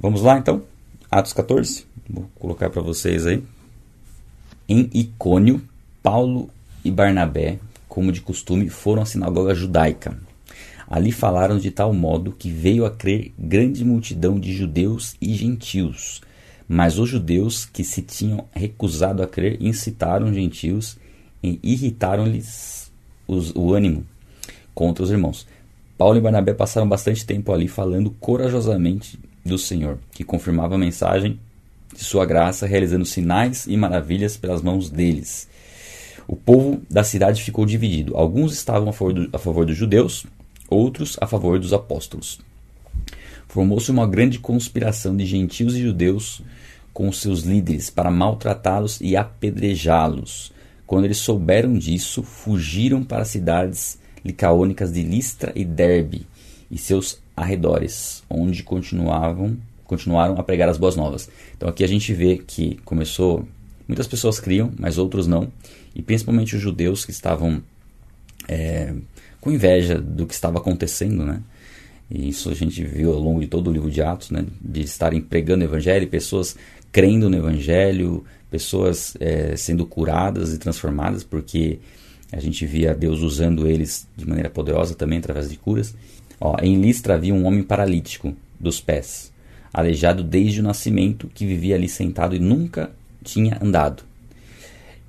Vamos lá então? Atos 14. Vou colocar para vocês aí. Em Icônio, Paulo e Barnabé, como de costume, foram à sinagoga judaica. Ali falaram de tal modo que veio a crer grande multidão de judeus e gentios. Mas os judeus que se tinham recusado a crer incitaram os gentios e irritaram-lhes o ânimo contra os irmãos. Paulo e Barnabé passaram bastante tempo ali falando corajosamente do Senhor, que confirmava a mensagem de sua graça, realizando sinais e maravilhas pelas mãos deles. O povo da cidade ficou dividido. Alguns estavam a favor, do, a favor dos judeus, outros a favor dos apóstolos. Formou-se uma grande conspiração de gentios e judeus com seus líderes para maltratá-los e apedrejá-los. Quando eles souberam disso, fugiram para as cidades licaônicas de Listra e Derbe e seus arredores, onde continuavam continuaram a pregar as boas novas. Então aqui a gente vê que começou muitas pessoas criam, mas outros não, e principalmente os judeus que estavam é, com inveja do que estava acontecendo, né? E isso a gente viu ao longo de todo o livro de Atos, né? De estarem pregando o evangelho, pessoas crendo no evangelho, pessoas é, sendo curadas e transformadas, porque a gente via Deus usando eles de maneira poderosa também através de curas. Ó, em Listra havia um homem paralítico dos pés, aleijado desde o nascimento, que vivia ali sentado e nunca tinha andado.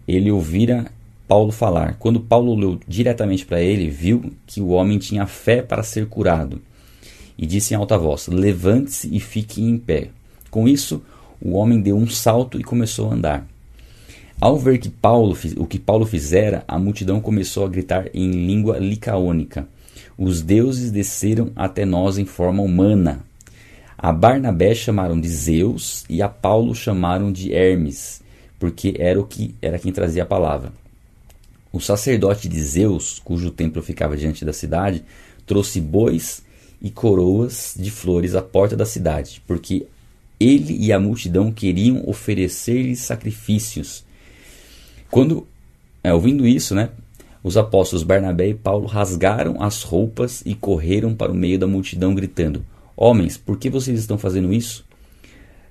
Ele ouvira Paulo falar. Quando Paulo leu diretamente para ele, viu que o homem tinha fé para ser curado. E disse em alta voz: Levante-se e fique em pé. Com isso, o homem deu um salto e começou a andar. Ao ver que Paulo, o que Paulo fizera, a multidão começou a gritar em língua licaônica: os deuses desceram até nós em forma humana. A Barnabé chamaram de Zeus e a Paulo chamaram de Hermes, porque era o que era quem trazia a palavra. O sacerdote de Zeus, cujo templo ficava diante da cidade, trouxe bois e coroas de flores à porta da cidade, porque ele e a multidão queriam oferecer-lhe sacrifícios. Quando, é, ouvindo isso, né, os apóstolos Barnabé e Paulo rasgaram as roupas e correram para o meio da multidão, gritando: Homens, por que vocês estão fazendo isso?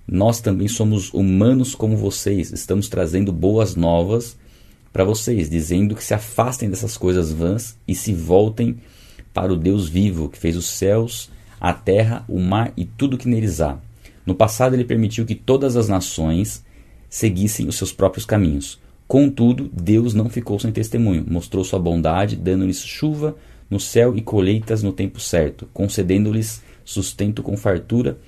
Nós também somos humanos como vocês, estamos trazendo boas novas para vocês, dizendo que se afastem dessas coisas vãs e se voltem para o Deus vivo, que fez os céus, a terra, o mar e tudo que neles há. No passado, ele permitiu que todas as nações seguissem os seus próprios caminhos. Contudo, Deus não ficou sem testemunho, mostrou sua bondade, dando-lhes chuva no céu e colheitas no tempo certo, concedendo-lhes sustento com fartura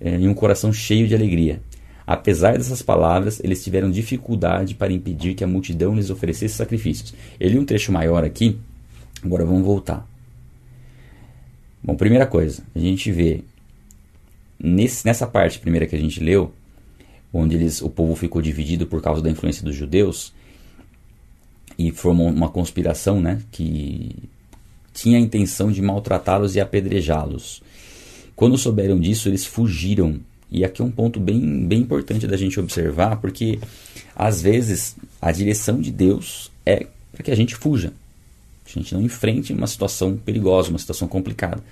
eh, e um coração cheio de alegria. Apesar dessas palavras, eles tiveram dificuldade para impedir que a multidão lhes oferecesse sacrifícios. Eu li um trecho maior aqui, agora vamos voltar. Bom, primeira coisa, a gente vê nesse, nessa parte primeira que a gente leu, onde eles, o povo ficou dividido por causa da influência dos judeus e formou uma conspiração, né, que tinha a intenção de maltratá-los e apedrejá-los. Quando souberam disso, eles fugiram. E aqui é um ponto bem, bem importante da gente observar, porque às vezes a direção de Deus é para que a gente fuja. A gente não enfrente uma situação perigosa, uma situação complicada.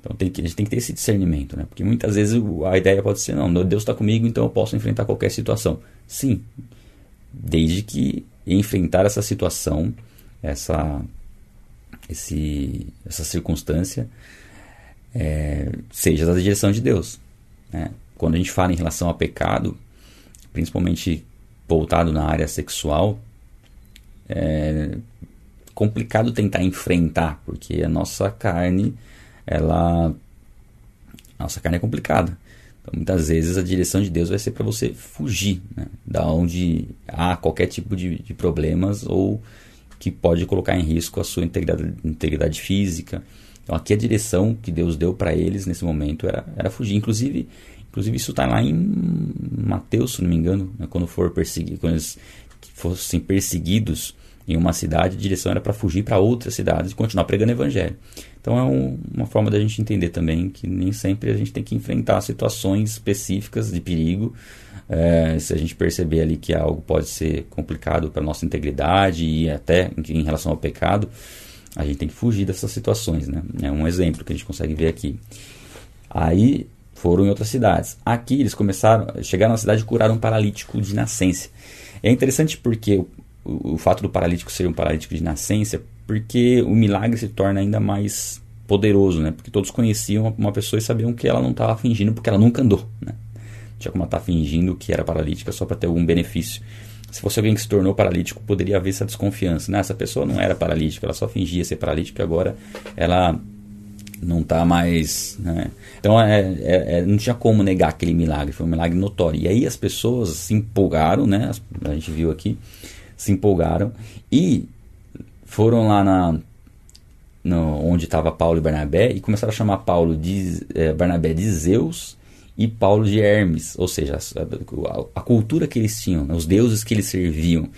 Então tem que, a gente tem que ter esse discernimento, né? Porque muitas vezes a ideia pode ser, não, Deus está comigo, então eu posso enfrentar qualquer situação. Sim, desde que enfrentar essa situação, essa, esse, essa circunstância, é, seja da direção de Deus. Né? Quando a gente fala em relação ao pecado, principalmente voltado na área sexual, é complicado tentar enfrentar, porque a nossa carne ela. Nossa carne é complicada. Então, muitas vezes a direção de Deus vai ser para você fugir né, da onde há qualquer tipo de, de, problemas ou que pode colocar em risco a sua integridade, integridade física. Então, aqui a direção que Deus deu para eles nesse momento era, era fugir. Inclusive, inclusive isso está lá em Mateus, se não me engano, né, quando for perseguir, quando eles fossem perseguidos em uma cidade, a direção era para fugir para outras cidades e continuar pregando o evangelho. Então é um, uma forma da gente entender também que nem sempre a gente tem que enfrentar situações específicas de perigo. É, se a gente perceber ali que algo pode ser complicado para nossa integridade e até em, relação ao pecado, a gente tem que fugir dessas situações, né? É um exemplo que a gente consegue ver aqui. Aí foram em outras cidades. Aqui eles começaram, chegaram na cidade e curaram um paralítico de nascença. É interessante porque o, o, o fato do paralítico ser um paralítico de nascença, porque o milagre se torna ainda mais poderoso, né? Porque todos conheciam uma pessoa e sabiam que ela não estava fingindo porque ela nunca andou, né? Tinha como ela estar tá fingindo que era paralítica só para ter algum benefício. Se fosse alguém que se tornou paralítico, poderia haver essa desconfiança. Né? Essa pessoa não era paralítica, ela só fingia ser paralítica agora ela não está mais. Né? Então é, é, é, não tinha como negar aquele milagre, foi um milagre notório. E aí as pessoas se empolgaram, né? a gente viu aqui, se empolgaram e foram lá na, no, onde estava Paulo e Barnabé e começaram a chamar Paulo de é, Barnabé de Zeus e Paulo de Hermes, ou seja, a, a cultura que eles tinham, né, os deuses que eles serviam,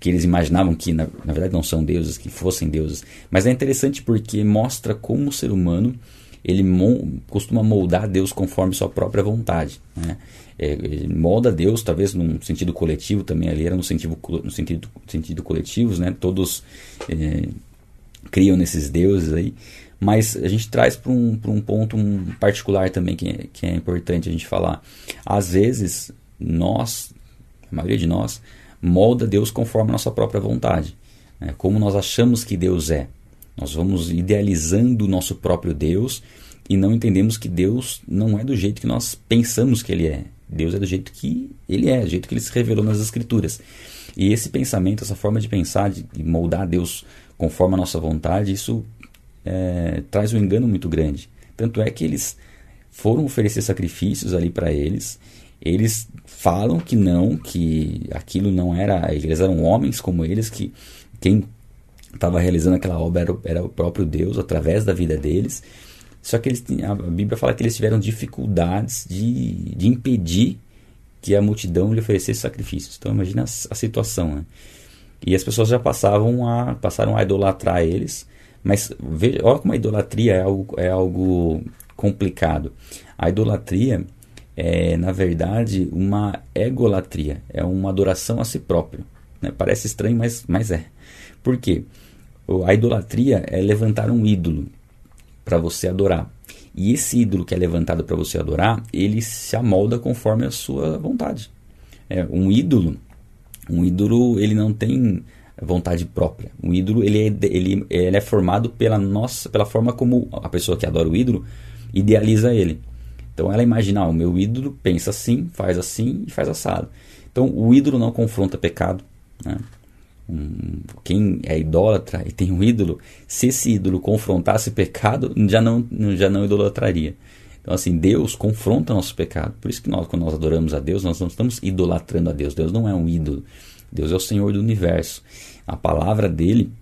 que eles imaginavam que na, na, verdade não são deuses, que fossem deuses. Mas é interessante porque mostra como o ser humano ele costuma moldar Deus conforme sua própria vontade. Né? É, molda Deus, talvez num sentido coletivo também, ali era no sentido, no sentido, sentido coletivos, né? todos é, criam nesses deuses aí. Mas a gente traz para um, um ponto particular também que é, que é importante a gente falar. Às vezes, nós, a maioria de nós, molda Deus conforme a nossa própria vontade. Né? Como nós achamos que Deus é. Nós vamos idealizando o nosso próprio Deus e não entendemos que Deus não é do jeito que nós pensamos que Ele é. Deus é do jeito que Ele é, do jeito que Ele se revelou nas Escrituras. E esse pensamento, essa forma de pensar, de moldar Deus conforme a nossa vontade, isso é, traz um engano muito grande. Tanto é que eles foram oferecer sacrifícios ali para eles. Eles falam que não, que aquilo não era. Eles eram homens como eles, que quem estava realizando aquela obra era, era, o próprio Deus através da vida deles. Só que eles, a Bíblia fala que eles tiveram dificuldades de, de impedir que a multidão lhe oferecesse sacrifícios. Então imagina a, situação. Né? E as pessoas já passavam a, passaram a idolatrar eles mas veja, olha como a idolatria é algo, é algo complicado. A idolatria é, na verdade, uma egolatria, é uma adoração a si próprio. Né? Parece estranho, mas, mas é. Por quê? A idolatria é levantar um ídolo para você adorar. E esse ídolo que é levantado para você adorar, ele se amolda conforme a sua vontade. É, um ídolo, um ídolo, ele não tem vontade própria. O ídolo ele é, ele, ele é formado pela nossa, pela forma como a pessoa que adora o ídolo idealiza ele. Então ela imagina, ah, o meu ídolo pensa assim, faz assim e faz assado. Então o ídolo não confronta pecado. Né? Quem é idólatra e tem um ídolo, se esse ídolo confrontasse pecado, já não, já não idolatraria. Então, assim, Deus confronta nosso pecado. Por isso que nós, quando nós adoramos a Deus, nós não estamos idolatrando a Deus. Deus não é um ídolo. Deus é o Senhor do universo. A palavra dele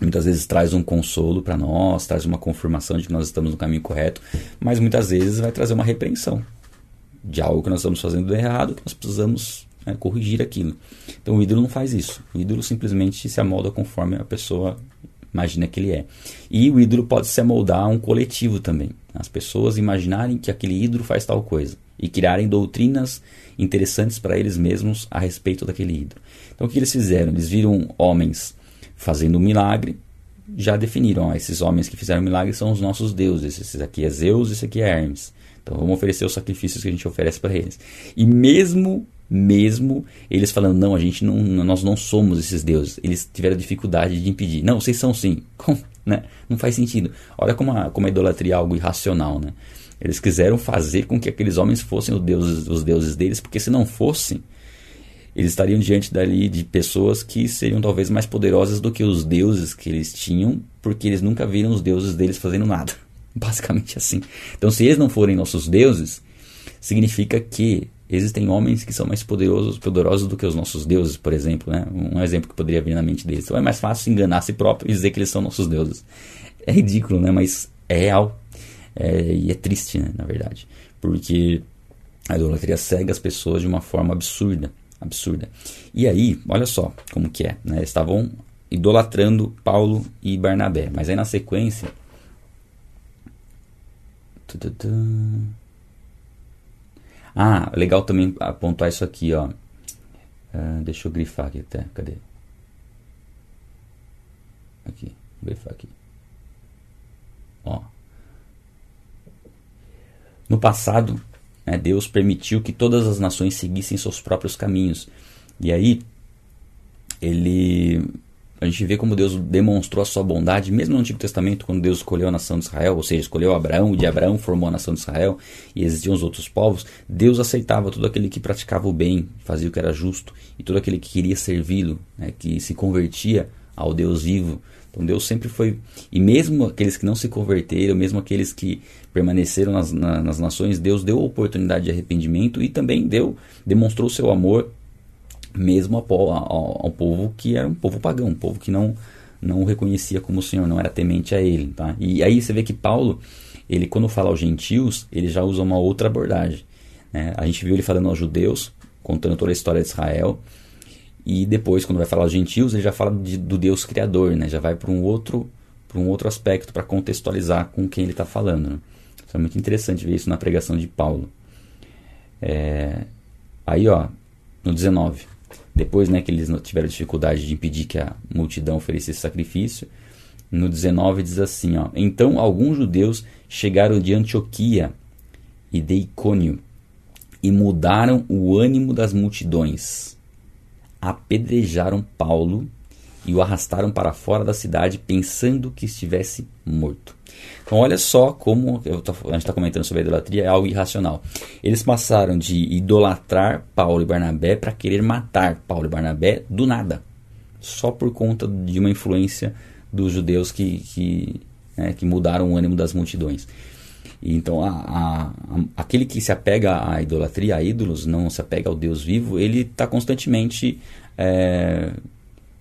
muitas vezes traz um consolo para nós, traz uma confirmação de que nós estamos no caminho correto, mas muitas vezes vai trazer uma repreensão de algo que nós estamos fazendo errado, que nós precisamos né, corrigir aquilo. Então o ídolo não faz isso. O ídolo simplesmente se amolda conforme a pessoa imagina que ele é. E o ídolo pode se amoldar a um coletivo também. As pessoas imaginarem que aquele ídolo faz tal coisa e criarem doutrinas interessantes para eles mesmos a respeito daquele ídolo. Então o que eles fizeram? Eles viram homens fazendo um milagre, já definiram, ó, esses homens que fizeram milagre são os nossos deuses, esse aqui é Zeus, esse aqui é Hermes. Então vamos oferecer os sacrifícios que a gente oferece para eles. E mesmo mesmo eles falando não, a gente não, nós não somos esses deuses, eles tiveram dificuldade de impedir. Não, vocês são sim. Como, né? Não faz sentido. Olha como a, como a idolatria é algo irracional, né? Eles quiseram fazer com que aqueles homens fossem os deuses, os deuses deles, porque se não fossem, eles estariam diante dali de pessoas que seriam talvez mais poderosas do que os deuses que eles tinham, porque eles nunca viram os deuses deles fazendo nada. Basicamente assim. Então, se eles não forem nossos deuses, significa que existem homens que são mais poderosos, poderosos do que os nossos deuses, por exemplo. Né? Um exemplo que poderia vir na mente deles. Então é mais fácil enganar a si próprio e dizer que eles são nossos deuses. É ridículo, né? mas é real. É, e é triste, né, na verdade. Porque a idolatria cega as pessoas de uma forma absurda. Absurda. E aí, olha só como que é. Né? Estavam idolatrando Paulo e Barnabé. Mas aí na sequência. Ah, legal também apontar isso aqui, ó. Uh, deixa eu grifar aqui até. Cadê? Aqui. Vou grifar aqui. Ó. No passado, né, Deus permitiu que todas as nações seguissem seus próprios caminhos. E aí, ele a gente vê como Deus demonstrou a sua bondade, mesmo no Antigo Testamento, quando Deus escolheu a nação de Israel, ou seja, escolheu Abraão, e de Abraão formou a nação de Israel, e existiam os outros povos, Deus aceitava todo aquele que praticava o bem, fazia o que era justo, e todo aquele que queria servi-lo, né, que se convertia ao Deus vivo. Então Deus sempre foi. E mesmo aqueles que não se converteram, mesmo aqueles que permaneceram nas, na, nas nações, Deus deu oportunidade de arrependimento e também deu, demonstrou seu amor mesmo ao, ao, ao, povo que era um povo pagão, um povo que não não o reconhecia como o Senhor, não era temente a Ele. Tá? E aí você vê que Paulo, ele quando fala aos gentios, ele já usa uma outra abordagem. Né? A gente viu ele falando aos judeus, contando toda a história de Israel, e depois, quando vai falar aos gentios, ele já fala de, do Deus Criador, né? já vai para um outro para um outro aspecto para contextualizar com quem ele está falando. Né? Isso é muito interessante ver isso na pregação de Paulo. É... Aí, ó, no 19 depois né, que eles tiveram dificuldade de impedir que a multidão oferecesse sacrifício, no 19 diz assim: ó, Então alguns judeus chegaram de Antioquia e de Icônio e mudaram o ânimo das multidões. Apedrejaram Paulo e o arrastaram para fora da cidade, pensando que estivesse morto. Então, olha só como tô, a gente está comentando sobre a idolatria, é algo irracional. Eles passaram de idolatrar Paulo e Barnabé para querer matar Paulo e Barnabé do nada, só por conta de uma influência dos judeus que, que, né, que mudaram o ânimo das multidões. Então, a, a, aquele que se apega à idolatria, a ídolos, não se apega ao Deus vivo, ele está constantemente é,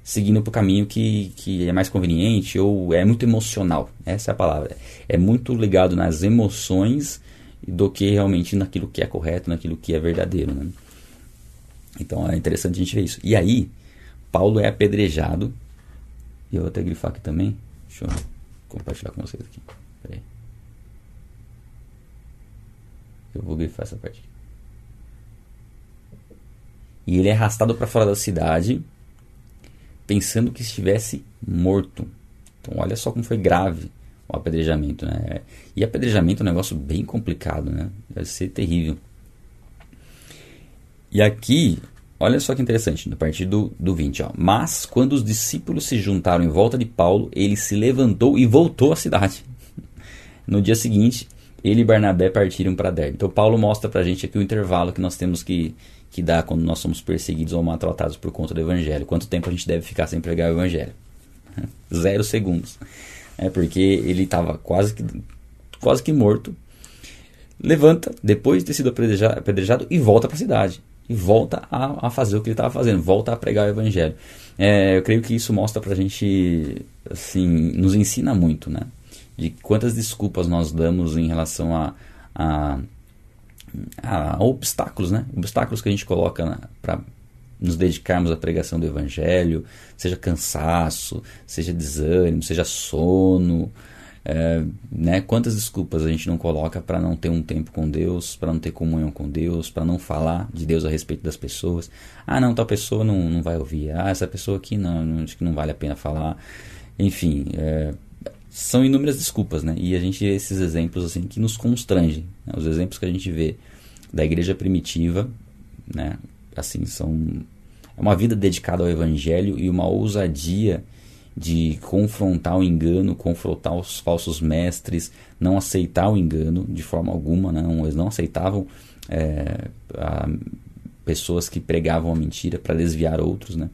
seguindo para o caminho que, que é mais conveniente ou é muito emocional. Essa é a palavra. É muito ligado nas emoções do que realmente naquilo que é correto, naquilo que é verdadeiro. Né? Então é interessante a gente ver isso. E aí, Paulo é apedrejado. E eu vou até grifar aqui também. Deixa eu compartilhar com vocês aqui. Eu vou grifar essa parte aqui. E ele é arrastado para fora da cidade pensando que estivesse morto. Então, olha só como foi grave o apedrejamento, né? E apedrejamento é um negócio bem complicado, né? Deve ser terrível. E aqui, olha só que interessante, no partir do, do 20, ó. Mas, quando os discípulos se juntaram em volta de Paulo, ele se levantou e voltou à cidade. No dia seguinte, ele e Barnabé partiram para Derbe. Então, Paulo mostra para a gente aqui o intervalo que nós temos que que dá quando nós somos perseguidos ou maltratados por conta do Evangelho. Quanto tempo a gente deve ficar sem pregar o Evangelho? Zero segundos. É porque ele estava quase que, quase que morto. Levanta, depois de ter sido apedrejado, e volta para a cidade. E volta a, a, fazer o que ele estava fazendo, volta a pregar o Evangelho. É, eu creio que isso mostra para a gente, assim, nos ensina muito, né? De quantas desculpas nós damos em relação a, a a, obstáculos, né? Obstáculos que a gente coloca para nos dedicarmos à pregação do Evangelho, seja cansaço, seja desânimo, seja sono, é, né? Quantas desculpas a gente não coloca para não ter um tempo com Deus, para não ter comunhão com Deus, para não falar de Deus a respeito das pessoas. Ah, não, tal pessoa não, não vai ouvir. Ah, essa pessoa aqui não, não acho que não vale a pena falar. Enfim, é, são inúmeras desculpas, né? E a gente esses exemplos assim que nos constrangem. Né? Os exemplos que a gente vê da igreja primitiva, né? Assim, são é uma vida dedicada ao evangelho e uma ousadia de confrontar o engano, confrontar os falsos mestres, não aceitar o engano de forma alguma, né? eles não aceitavam é, a, pessoas que pregavam a mentira para desviar outros, né?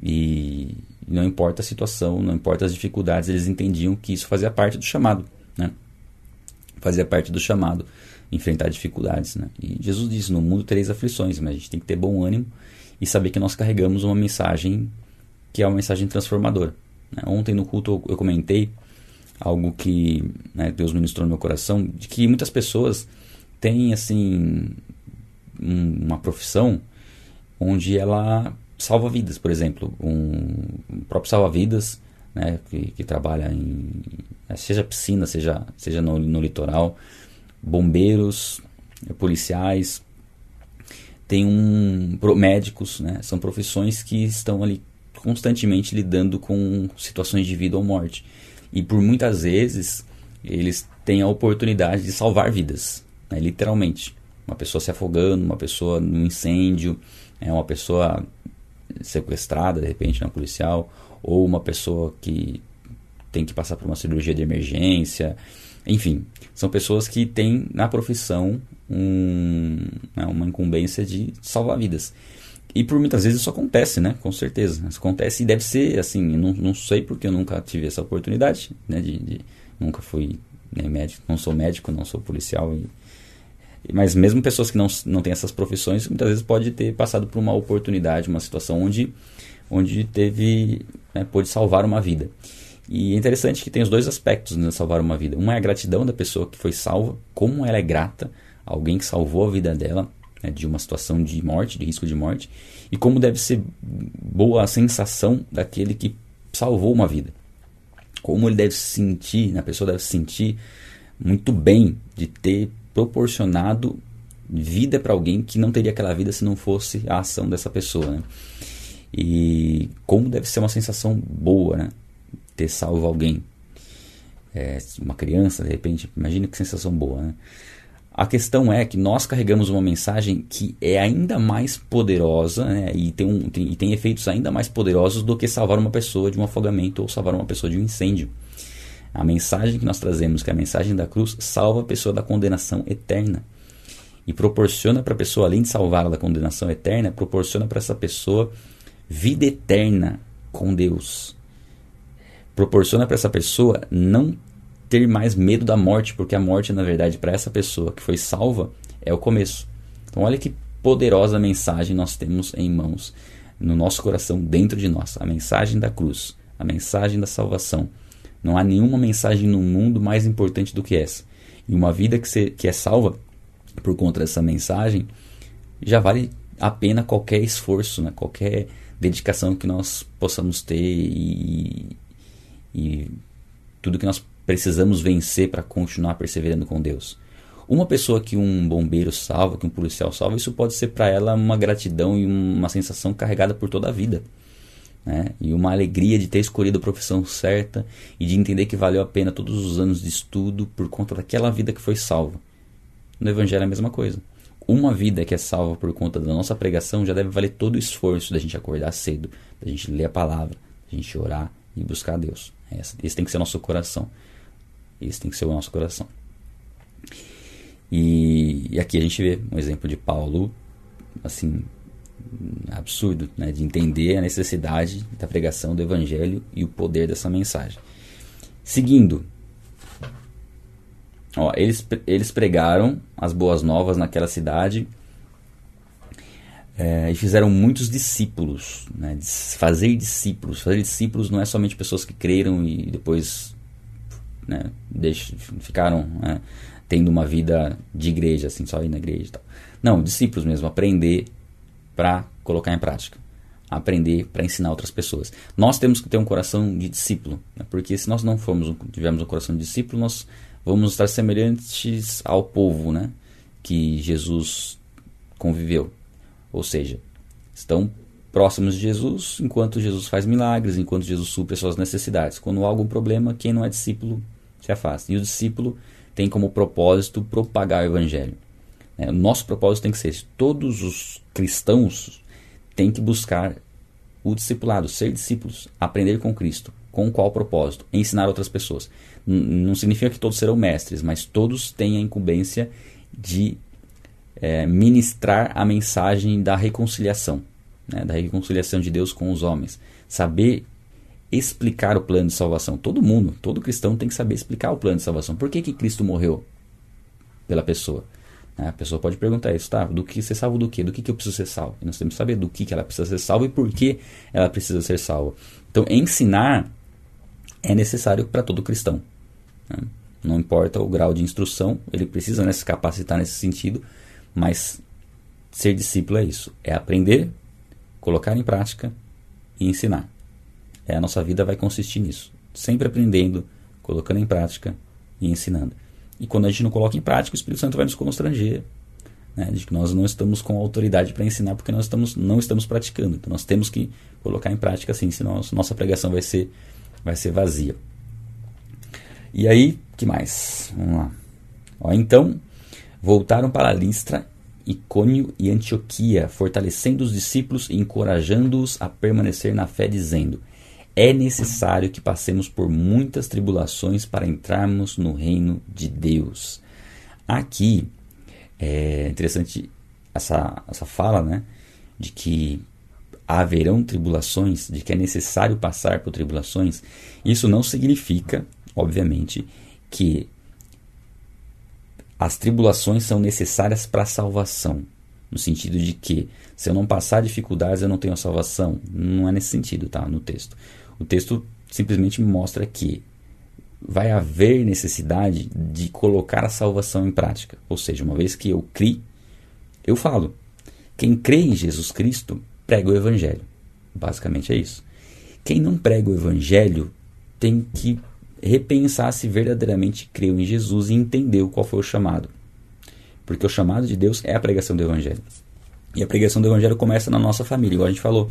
E, não importa a situação, não importa as dificuldades, eles entendiam que isso fazia parte do chamado, né? Fazia parte do chamado enfrentar dificuldades, né? E Jesus disse: "No mundo tereis aflições, mas a gente tem que ter bom ânimo e saber que nós carregamos uma mensagem que é uma mensagem transformadora." Né? Ontem no culto eu comentei algo que né, Deus ministrou no meu coração, de que muitas pessoas têm assim uma profissão onde ela salva vidas, por exemplo, um próprio salva-vidas, né, que, que, trabalha em né, seja piscina, seja, seja no, no litoral, bombeiros, policiais, tem um médicos, né, são profissões que estão ali constantemente lidando com situações de vida ou morte e por muitas vezes eles têm a oportunidade de salvar vidas. né, literalmente. Uma pessoa se afogando, uma pessoa no incêndio, é uma pessoa sequestrada de repente na policial, ou uma pessoa que tem que passar por uma cirurgia de emergência, enfim, são pessoas que têm na profissão um, né, uma incumbência de salvar vidas. E por muitas vezes isso acontece, né? Com certeza. Isso acontece e deve ser assim. Não, não sei porque eu nunca tive essa oportunidade, né? De, de nunca fui né, médico, não sou médico, não sou policial. E, mas mesmo pessoas que não, não têm essas profissões, muitas vezes pode ter passado por uma oportunidade, uma situação onde, onde teve, né, pôde salvar uma vida. E é interessante que tem os dois aspectos de salvar uma vida. Uma é a gratidão da pessoa que foi salva, como ela é grata a alguém que salvou a vida dela né, de uma situação de morte, de risco de morte, e como deve ser boa a sensação daquele que salvou uma vida. Como ele deve se sentir, né, a pessoa deve se sentir muito bem de ter proporcionado vida para alguém que não teria aquela vida se não fosse a ação dessa pessoa. Né? E como deve ser uma sensação boa, né? ter salvo alguém. É, uma criança, de repente, imagina que sensação boa, né? A questão é que nós carregamos uma mensagem que é ainda mais poderosa né, e, tem um, tem, e tem efeitos ainda mais poderosos do que salvar uma pessoa de um afogamento ou salvar uma pessoa de um incêndio. A mensagem que nós trazemos, que é a mensagem da cruz, salva a pessoa da condenação eterna. E proporciona para a pessoa, além de salvá-la da condenação eterna, proporciona para essa pessoa vida eterna com Deus proporciona para essa pessoa não ter mais medo da morte, porque a morte, na verdade, para essa pessoa que foi salva, é o começo. Então, olha que poderosa mensagem nós temos em mãos, no nosso coração, dentro de nós. A mensagem da cruz, a mensagem da salvação. Não há nenhuma mensagem no mundo mais importante do que essa. E uma vida que, se, que é salva por conta dessa mensagem já vale a pena qualquer esforço, né? qualquer dedicação que nós possamos ter e, e tudo que nós precisamos vencer para continuar perseverando com Deus. Uma pessoa que um bombeiro salva, que um policial salva, isso pode ser para ela uma gratidão e uma sensação carregada por toda a vida. Né? E uma alegria de ter escolhido a profissão certa e de entender que valeu a pena todos os anos de estudo por conta daquela vida que foi salva. No Evangelho é a mesma coisa. Uma vida que é salva por conta da nossa pregação já deve valer todo o esforço da gente acordar cedo, da gente ler a palavra, da gente orar e buscar a Deus. Esse tem que ser nosso coração. Esse tem que ser o nosso coração. E, e aqui a gente vê um exemplo de Paulo, assim, absurdo, né, de entender a necessidade da pregação do Evangelho e o poder dessa mensagem. Seguindo, ó, eles, eles pregaram as boas novas naquela cidade é, e fizeram muitos discípulos. Né? Fazer discípulos. Fazer discípulos não é somente pessoas que creram e depois né, ficaram né, tendo uma vida de igreja, assim, só ir na igreja e tal. Não, discípulos mesmo, aprender para colocar em prática. Aprender para ensinar outras pessoas. Nós temos que ter um coração de discípulo, né? porque se nós não formos, tivermos um coração de discípulo, nós vamos estar semelhantes ao povo né? que Jesus conviveu. Ou seja, estão próximos de Jesus enquanto Jesus faz milagres, enquanto Jesus supre as suas necessidades. Quando há algum problema, quem não é discípulo se afasta. E o discípulo tem como propósito propagar o evangelho. É, o nosso propósito tem que ser esse. Todos os cristãos têm que buscar o discipulado, ser discípulos, aprender com Cristo. Com qual propósito? Ensinar outras pessoas. N não significa que todos serão mestres, mas todos têm a incumbência de é, ministrar a mensagem da reconciliação, né, da reconciliação de Deus com os homens. Saber explicar o plano de salvação. Todo mundo, todo cristão tem que saber explicar o plano de salvação. Por que, que Cristo morreu pela pessoa? Né, a pessoa pode perguntar isso, tá? Do que ser salvo do que? Do que, que eu preciso ser salvo? E nós temos que saber do que, que ela precisa ser salva e por que ela precisa ser salva. Então, ensinar é necessário para todo cristão. Né? Não importa o grau de instrução, ele precisa né, se capacitar nesse sentido mas ser discípulo é isso: é aprender, colocar em prática e ensinar. É, a nossa vida vai consistir nisso. Sempre aprendendo, colocando em prática e ensinando. E quando a gente não coloca em prática, o Espírito Santo vai nos constranger. Né, de que nós não estamos com autoridade para ensinar porque nós estamos, não estamos praticando. Então nós temos que colocar em prática assim, senão nossa pregação vai ser, vai ser vazia. E aí, que mais? Vamos lá. Ó, então, voltaram para Listra, Icônio e Antioquia, fortalecendo os discípulos e encorajando-os a permanecer na fé, dizendo: É necessário que passemos por muitas tribulações para entrarmos no reino de Deus. Aqui é interessante essa, essa fala, né? De que haverão tribulações, de que é necessário passar por tribulações. Isso não significa, obviamente, que as tribulações são necessárias para a salvação. No sentido de que, se eu não passar dificuldades, eu não tenho a salvação. Não é nesse sentido, tá? No texto. O texto simplesmente mostra que vai haver necessidade de colocar a salvação em prática. Ou seja, uma vez que eu criei, eu falo. Quem crê em Jesus Cristo prega o Evangelho. Basicamente é isso. Quem não prega o Evangelho tem que repensar se verdadeiramente creu em Jesus e entendeu qual foi o chamado. Porque o chamado de Deus é a pregação do Evangelho. E a pregação do Evangelho começa na nossa família, igual a gente falou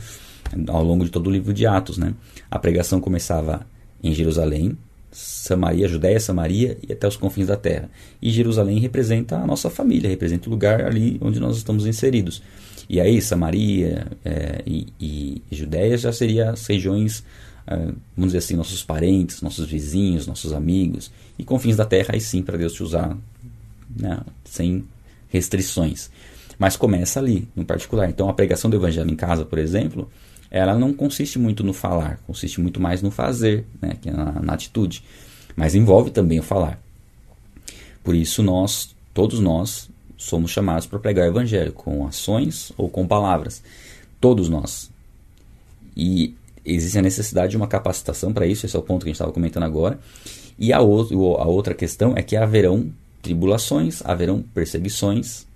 ao longo de todo o livro de Atos. Né? A pregação começava em Jerusalém, Samaria, Judéia, Samaria e até os confins da terra. E Jerusalém representa a nossa família, representa o lugar ali onde nós estamos inseridos. E aí, Samaria é, e, e Judéia já seriam as regiões, é, vamos dizer assim, nossos parentes, nossos vizinhos, nossos amigos. E confins da terra, aí sim, para Deus te usar né, sem restrições. Mas começa ali, no particular. Então, a pregação do evangelho em casa, por exemplo, ela não consiste muito no falar, consiste muito mais no fazer, né, que é na, na atitude. Mas envolve também o falar. Por isso, nós, todos nós, somos chamados para pregar o evangelho com ações ou com palavras. Todos nós. E existe a necessidade de uma capacitação para isso, esse é o ponto que a gente estava comentando agora. E a, outro, a outra questão é que haverão tribulações, haverão perseguições,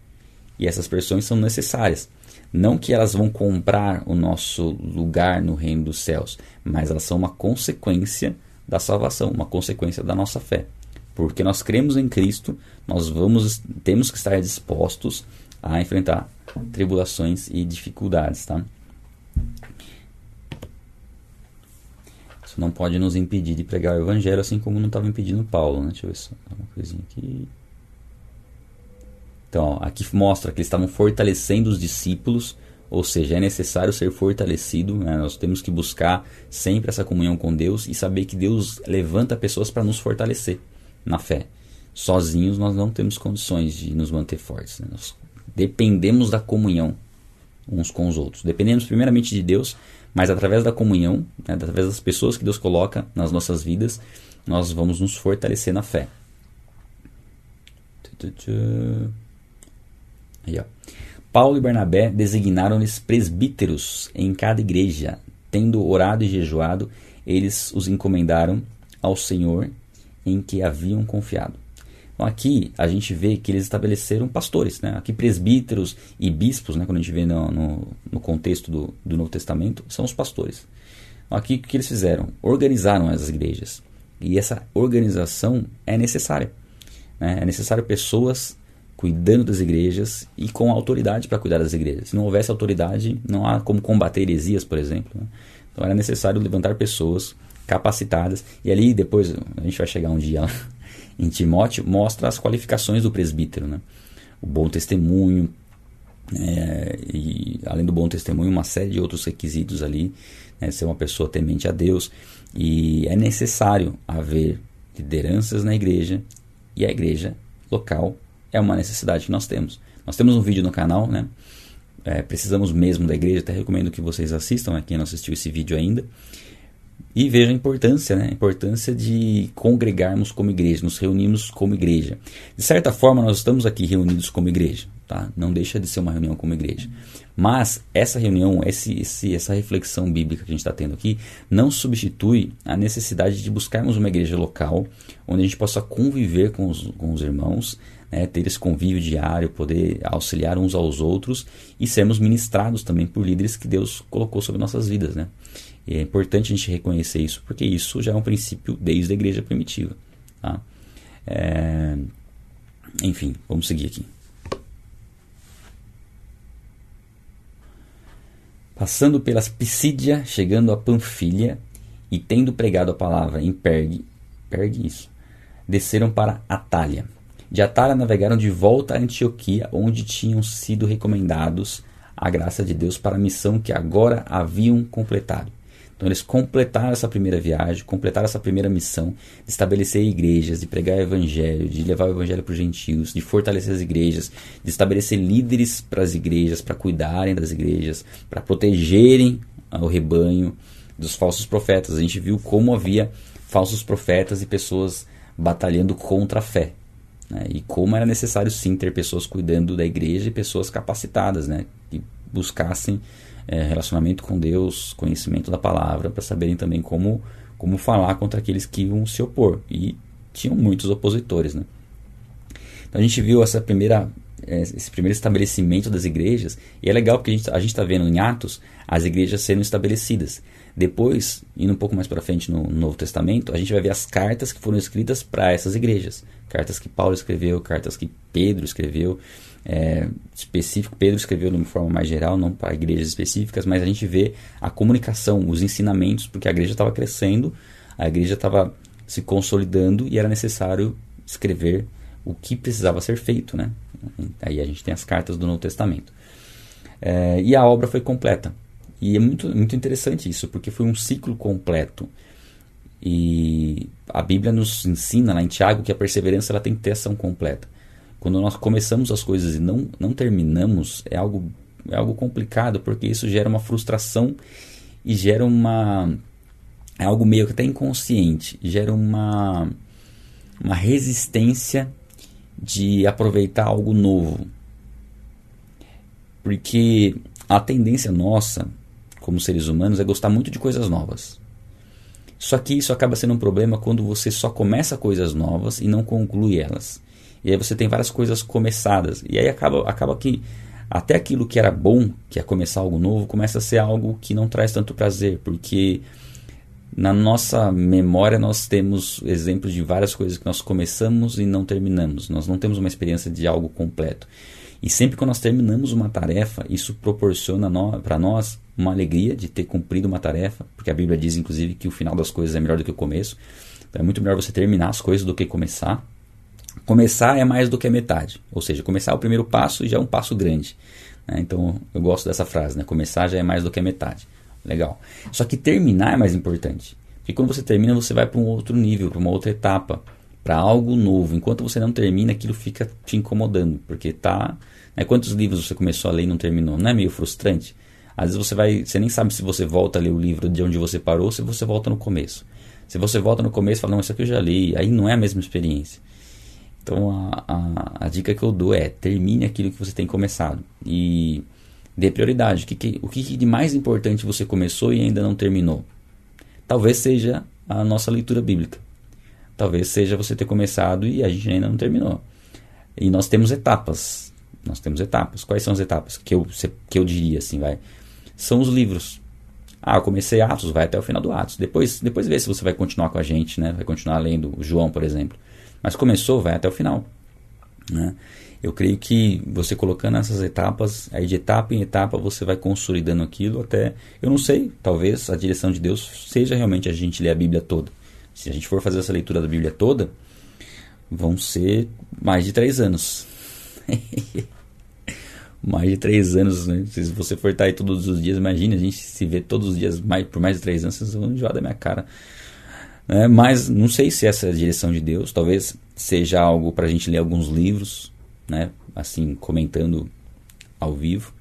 e essas perseguições são necessárias. Não que elas vão comprar o nosso lugar no reino dos céus, mas elas são uma consequência da salvação, uma consequência da nossa fé. Porque nós cremos em Cristo, nós vamos temos que estar dispostos a enfrentar tribulações e dificuldades, tá? Isso não pode nos impedir de pregar o evangelho, assim como não estava impedindo Paulo, né? Deixa eu ver só uma coisinha aqui. Então, ó, aqui mostra que eles estavam fortalecendo os discípulos, ou seja, é necessário ser fortalecido. Né? Nós temos que buscar sempre essa comunhão com Deus e saber que Deus levanta pessoas para nos fortalecer na fé. Sozinhos nós não temos condições de nos manter fortes. Né? Nós dependemos da comunhão uns com os outros. Dependemos primeiramente de Deus, mas através da comunhão, né, através das pessoas que Deus coloca nas nossas vidas, nós vamos nos fortalecer na fé. Aí, ó. Paulo e Barnabé designaram-lhes presbíteros em cada igreja. Tendo orado e jejuado, eles os encomendaram ao Senhor em que haviam confiado. Então, aqui a gente vê que eles estabeleceram pastores, né? aqui presbíteros e bispos, né? quando a gente vê no, no, no contexto do, do, Novo Testamento, são os pastores. Então, aqui o que eles fizeram? Organizaram as igrejas. E essa organização é necessária. Né? É necessário pessoas cuidando das igrejas e com autoridade para cuidar das igrejas. Se não houvesse autoridade, não há como combater heresias, por exemplo. Né? Então era necessário levantar pessoas capacitadas. E ali depois, a gente vai chegar um dia lá, em Timóteo, mostra as qualificações do presbítero. Né? O bom testemunho, é, e além do bom testemunho, uma série de outros requisitos ali, né? ser uma pessoa temente a Deus. E é necessário haver lideranças na igreja e a igreja local é uma necessidade que nós temos. Nós temos um vídeo no canal, né? É, precisamos mesmo da igreja, até recomendo que vocês assistam, né, quem não assistiu esse vídeo ainda. E veja a importância, né? A importância de congregarmos como igreja, nos reunirmos como igreja. De certa forma, nós estamos aqui reunidos como igreja, tá? Não deixa de ser uma reunião como igreja. Mas essa reunião, esse, esse, essa reflexão bíblica que a gente está tendo aqui, não substitui a necessidade de buscarmos uma igreja local, onde a gente possa conviver com os, com os irmãos, né, ter esse convívio diário, poder auxiliar uns aos outros e sermos ministrados também por líderes que Deus colocou sobre nossas vidas. Né? E é importante a gente reconhecer isso, porque isso já é um princípio desde a igreja primitiva. Tá? É... Enfim, vamos seguir aqui. Passando pelas Pisídia, chegando a Panfilha, e tendo pregado a palavra em Pergue, Pergue isso, desceram para Atália. De Atara navegaram de volta a Antioquia, onde tinham sido recomendados a graça de Deus para a missão que agora haviam completado. Então eles completaram essa primeira viagem, completaram essa primeira missão de estabelecer igrejas, de pregar o evangelho, de levar o evangelho para os gentios, de fortalecer as igrejas, de estabelecer líderes para as igrejas, para cuidarem das igrejas, para protegerem o rebanho dos falsos profetas. A gente viu como havia falsos profetas e pessoas batalhando contra a fé. Né? E como era necessário sim ter pessoas cuidando da igreja e pessoas capacitadas, né? que buscassem é, relacionamento com Deus, conhecimento da palavra, para saberem também como, como falar contra aqueles que iam se opor. E tinham muitos opositores. Né? Então a gente viu essa primeira, é, esse primeiro estabelecimento das igrejas, e é legal porque a gente está vendo em Atos as igrejas sendo estabelecidas. Depois, indo um pouco mais para frente no Novo Testamento, a gente vai ver as cartas que foram escritas para essas igrejas. Cartas que Paulo escreveu, cartas que Pedro escreveu é, específico. Pedro escreveu de uma forma mais geral, não para igrejas específicas, mas a gente vê a comunicação, os ensinamentos, porque a igreja estava crescendo, a igreja estava se consolidando e era necessário escrever o que precisava ser feito, né? Aí a gente tem as cartas do Novo Testamento. É, e a obra foi completa. E é muito, muito interessante isso, porque foi um ciclo completo. E a Bíblia nos ensina lá em Tiago que a perseverança ela tem que ter ação completa. Quando nós começamos as coisas e não, não terminamos, é algo, é algo complicado, porque isso gera uma frustração e gera uma. É algo meio que até inconsciente, gera uma, uma resistência de aproveitar algo novo. Porque a tendência nossa, como seres humanos, é gostar muito de coisas novas. Só que isso acaba sendo um problema quando você só começa coisas novas e não conclui elas. E aí você tem várias coisas começadas. E aí acaba, acaba que até aquilo que era bom, que é começar algo novo, começa a ser algo que não traz tanto prazer, porque na nossa memória nós temos exemplos de várias coisas que nós começamos e não terminamos. Nós não temos uma experiência de algo completo. E sempre que nós terminamos uma tarefa, isso proporciona para nós uma alegria de ter cumprido uma tarefa, porque a Bíblia diz inclusive que o final das coisas é melhor do que o começo. Então é muito melhor você terminar as coisas do que começar. Começar é mais do que a metade, ou seja, começar é o primeiro passo e já é um passo grande. Né? Então eu gosto dessa frase, né? começar já é mais do que a metade. Legal. Só que terminar é mais importante, porque quando você termina você vai para um outro nível, para uma outra etapa, para algo novo. Enquanto você não termina, aquilo fica te incomodando, porque tá. Né? Quantos livros você começou a ler e não terminou? Não é meio frustrante? Às vezes você vai, você nem sabe se você volta a ler o livro de onde você parou, ou se você volta no começo. Se você volta no começo e fala, não, isso aqui eu já li, aí não é a mesma experiência. Então a, a, a, dica que eu dou é termine aquilo que você tem começado e dê prioridade. O que, que, o que de mais importante você começou e ainda não terminou? Talvez seja a nossa leitura bíblica. Talvez seja você ter começado e a gente ainda não terminou. E nós temos etapas. Nós temos etapas. Quais são as etapas que eu, que eu diria assim, vai? São os livros. Ah, eu comecei Atos, vai até o final do Atos. Depois, depois vê se você vai continuar com a gente, né? Vai continuar lendo João, por exemplo. Mas começou, vai até o final. Né? Eu creio que você colocando essas etapas, aí de etapa em etapa você vai consolidando aquilo até. Eu não sei, talvez a direção de Deus seja realmente a gente ler a Bíblia toda. Se a gente for fazer essa leitura da Bíblia toda, vão ser mais de três anos. mais de três anos, né? Se você for estar aí todos os dias, imagine a gente se ver todos os dias mais, por mais de três anos, vocês vão enjoar da minha cara. Né? Mas não sei se essa é a direção de Deus. Talvez seja algo para a gente ler alguns livros, né? assim, comentando ao vivo.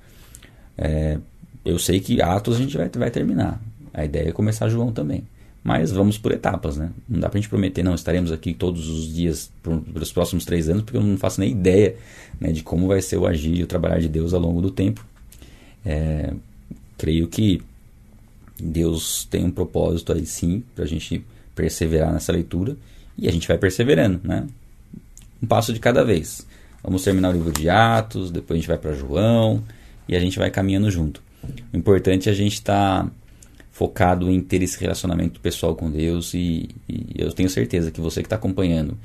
É, eu sei que Atos a gente vai, vai terminar. A ideia é começar João também. Mas vamos por etapas, né? Não dá pra gente prometer, não, estaremos aqui todos os dias pelos próximos três anos, porque eu não faço nem ideia né, de como vai ser o agir e o trabalhar de Deus ao longo do tempo. É, creio que Deus tem um propósito aí sim, pra gente perseverar nessa leitura e a gente vai perseverando, né? Um passo de cada vez. Vamos terminar o livro de Atos, depois a gente vai para João e a gente vai caminhando junto. O importante é a gente estar tá focado em ter esse relacionamento pessoal com Deus e, e eu tenho certeza que você que está acompanhando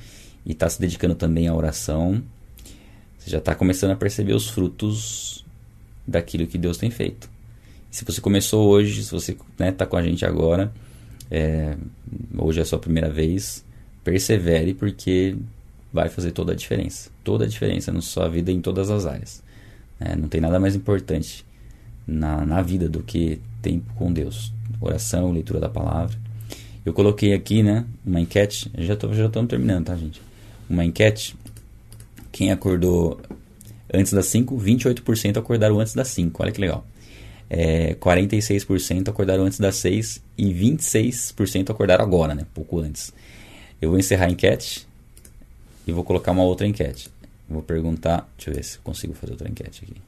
e está se dedicando também à oração, você já está começando a perceber os frutos daquilo que Deus tem feito. Se você começou hoje, se você está né, tá com a gente agora, é, hoje é a sua primeira vez, persevere porque vai fazer toda a diferença. Toda a diferença na sua vida em todas as áreas. É, não tem nada mais importante na, na vida do que tempo com Deus. Oração, leitura da palavra. Eu coloquei aqui, né, uma enquete. Já tô, já estamos terminando, tá, gente? Uma enquete. Quem acordou antes das 5, 28% acordaram antes das 5. Olha que legal. É, 46% acordaram antes das 6 e 26% acordaram agora, né? Pouco antes. Eu vou encerrar a enquete e vou colocar uma outra enquete. Vou perguntar, deixa eu ver se consigo fazer outra enquete aqui.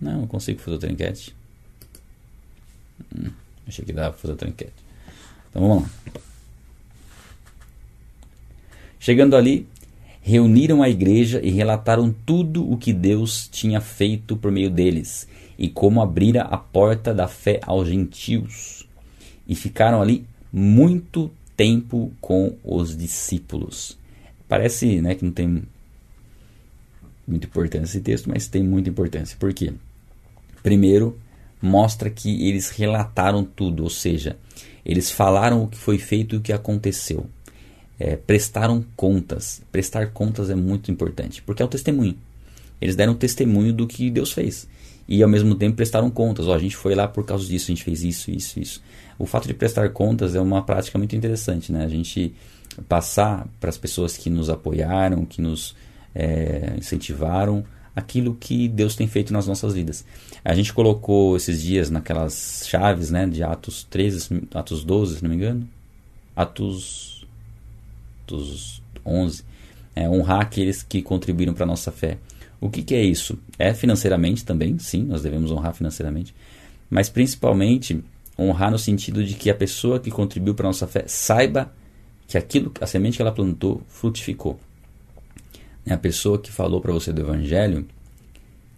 Não, não consigo fazer outra enquete. Hum, achei que dava para fazer outra enquete. Então vamos lá. Chegando ali, reuniram a igreja e relataram tudo o que Deus tinha feito por meio deles e como abrira a porta da fé aos gentios. E ficaram ali muito tempo com os discípulos. Parece né, que não tem muita importância esse texto, mas tem muita importância. Por quê? Primeiro, mostra que eles relataram tudo, ou seja, eles falaram o que foi feito e o que aconteceu. É, prestaram contas. Prestar contas é muito importante, porque é o testemunho. Eles deram testemunho do que Deus fez. E ao mesmo tempo prestaram contas. Ó, a gente foi lá por causa disso, a gente fez isso, isso, isso. O fato de prestar contas é uma prática muito interessante, né? A gente passar para as pessoas que nos apoiaram, que nos é, incentivaram, aquilo que Deus tem feito nas nossas vidas. A gente colocou esses dias naquelas chaves, né, de Atos 13, Atos 12, se não me engano, Atos, Atos 11, é, honrar aqueles que contribuíram para a nossa fé. O que, que é isso? É financeiramente também, sim, nós devemos honrar financeiramente, mas principalmente honrar no sentido de que a pessoa que contribuiu para a nossa fé saiba que aquilo, a semente que ela plantou frutificou. A pessoa que falou para você do Evangelho,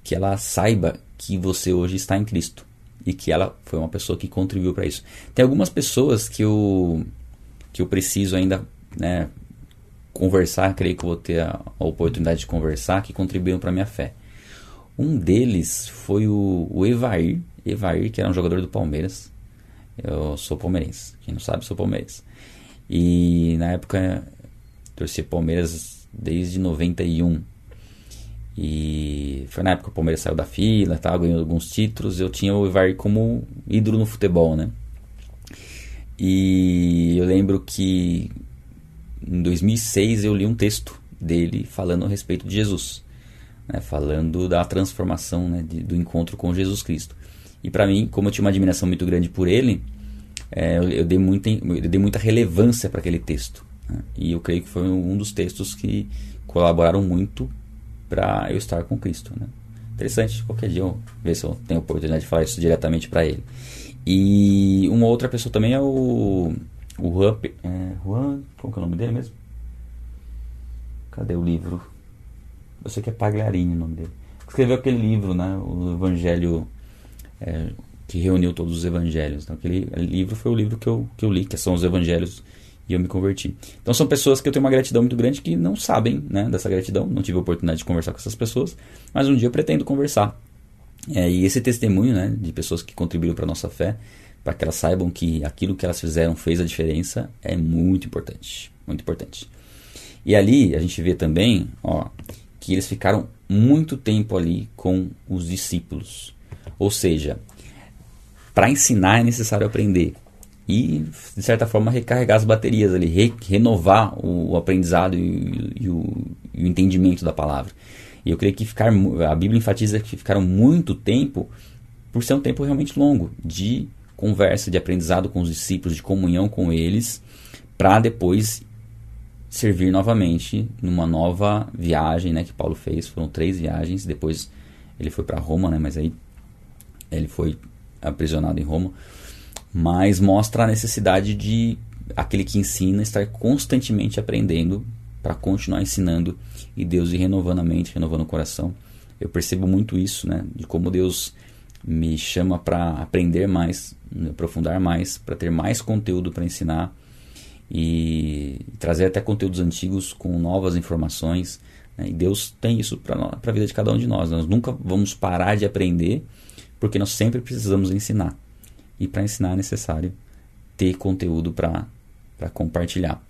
que ela saiba que você hoje está em Cristo e que ela foi uma pessoa que contribuiu para isso. Tem algumas pessoas que eu que eu preciso ainda, né, conversar, creio que vou ter a, a oportunidade de conversar, que contribuíram para minha fé. Um deles foi o, o Evair, Evair, que era um jogador do Palmeiras. Eu sou palmeirense. Quem não sabe, sou palmeirense. E na época torcia Palmeiras desde 91. E foi na época que o Palmeiras saiu da fila, tava ganhando alguns títulos. Eu tinha o Ivar como ídolo no futebol, né? E eu lembro que em 2006 eu li um texto dele falando a respeito de Jesus, né? falando da transformação, né? De, do encontro com Jesus Cristo. E para mim, como eu tinha uma admiração muito grande por ele, é, eu, dei muita, eu dei muita relevância para aquele texto. Né? E eu creio que foi um dos textos que colaboraram muito para eu estar com Cristo. Né? Interessante, qualquer dia eu ver se eu tenho a oportunidade de falar isso diretamente para ele. E uma outra pessoa também é o, o Juan, é, Juan, como que é o nome dele mesmo? Cadê o livro? Eu sei que é Pagliarini o nome dele. Escreveu aquele livro, né? O Evangelho é, que reuniu todos os evangelhos. Então, aquele livro foi o livro que eu, que eu li, que são os evangelhos, e eu me converti. Então, são pessoas que eu tenho uma gratidão muito grande que não sabem né, dessa gratidão, não tive a oportunidade de conversar com essas pessoas, mas um dia eu pretendo conversar. É, e esse testemunho né, de pessoas que contribuíram para a nossa fé, para que elas saibam que aquilo que elas fizeram fez a diferença, é muito importante. Muito importante. E ali a gente vê também ó, que eles ficaram muito tempo ali com os discípulos. Ou seja, para ensinar é necessário aprender. E, de certa forma, recarregar as baterias ali, re renovar o, o aprendizado e, e, o, e, o, entendimento da palavra. E eu creio que ficar, a Bíblia enfatiza que ficaram muito tempo, por ser um tempo realmente longo, de conversa, de aprendizado com os discípulos, de comunhão com eles, para depois servir novamente numa nova viagem né, que Paulo fez. Foram três viagens, depois ele foi para Roma, né, mas aí ele foi aprisionado em Roma, mas mostra a necessidade de aquele que ensina estar constantemente aprendendo para continuar ensinando e Deus ir renovando a mente, renovando o coração. Eu percebo muito isso, né, de como Deus me chama para aprender mais, aprofundar mais, para ter mais conteúdo para ensinar e trazer até conteúdos antigos com novas informações. Né? E Deus tem isso para a vida de cada um de nós. Nós nunca vamos parar de aprender porque nós sempre precisamos ensinar. E para ensinar é necessário ter conteúdo para compartilhar.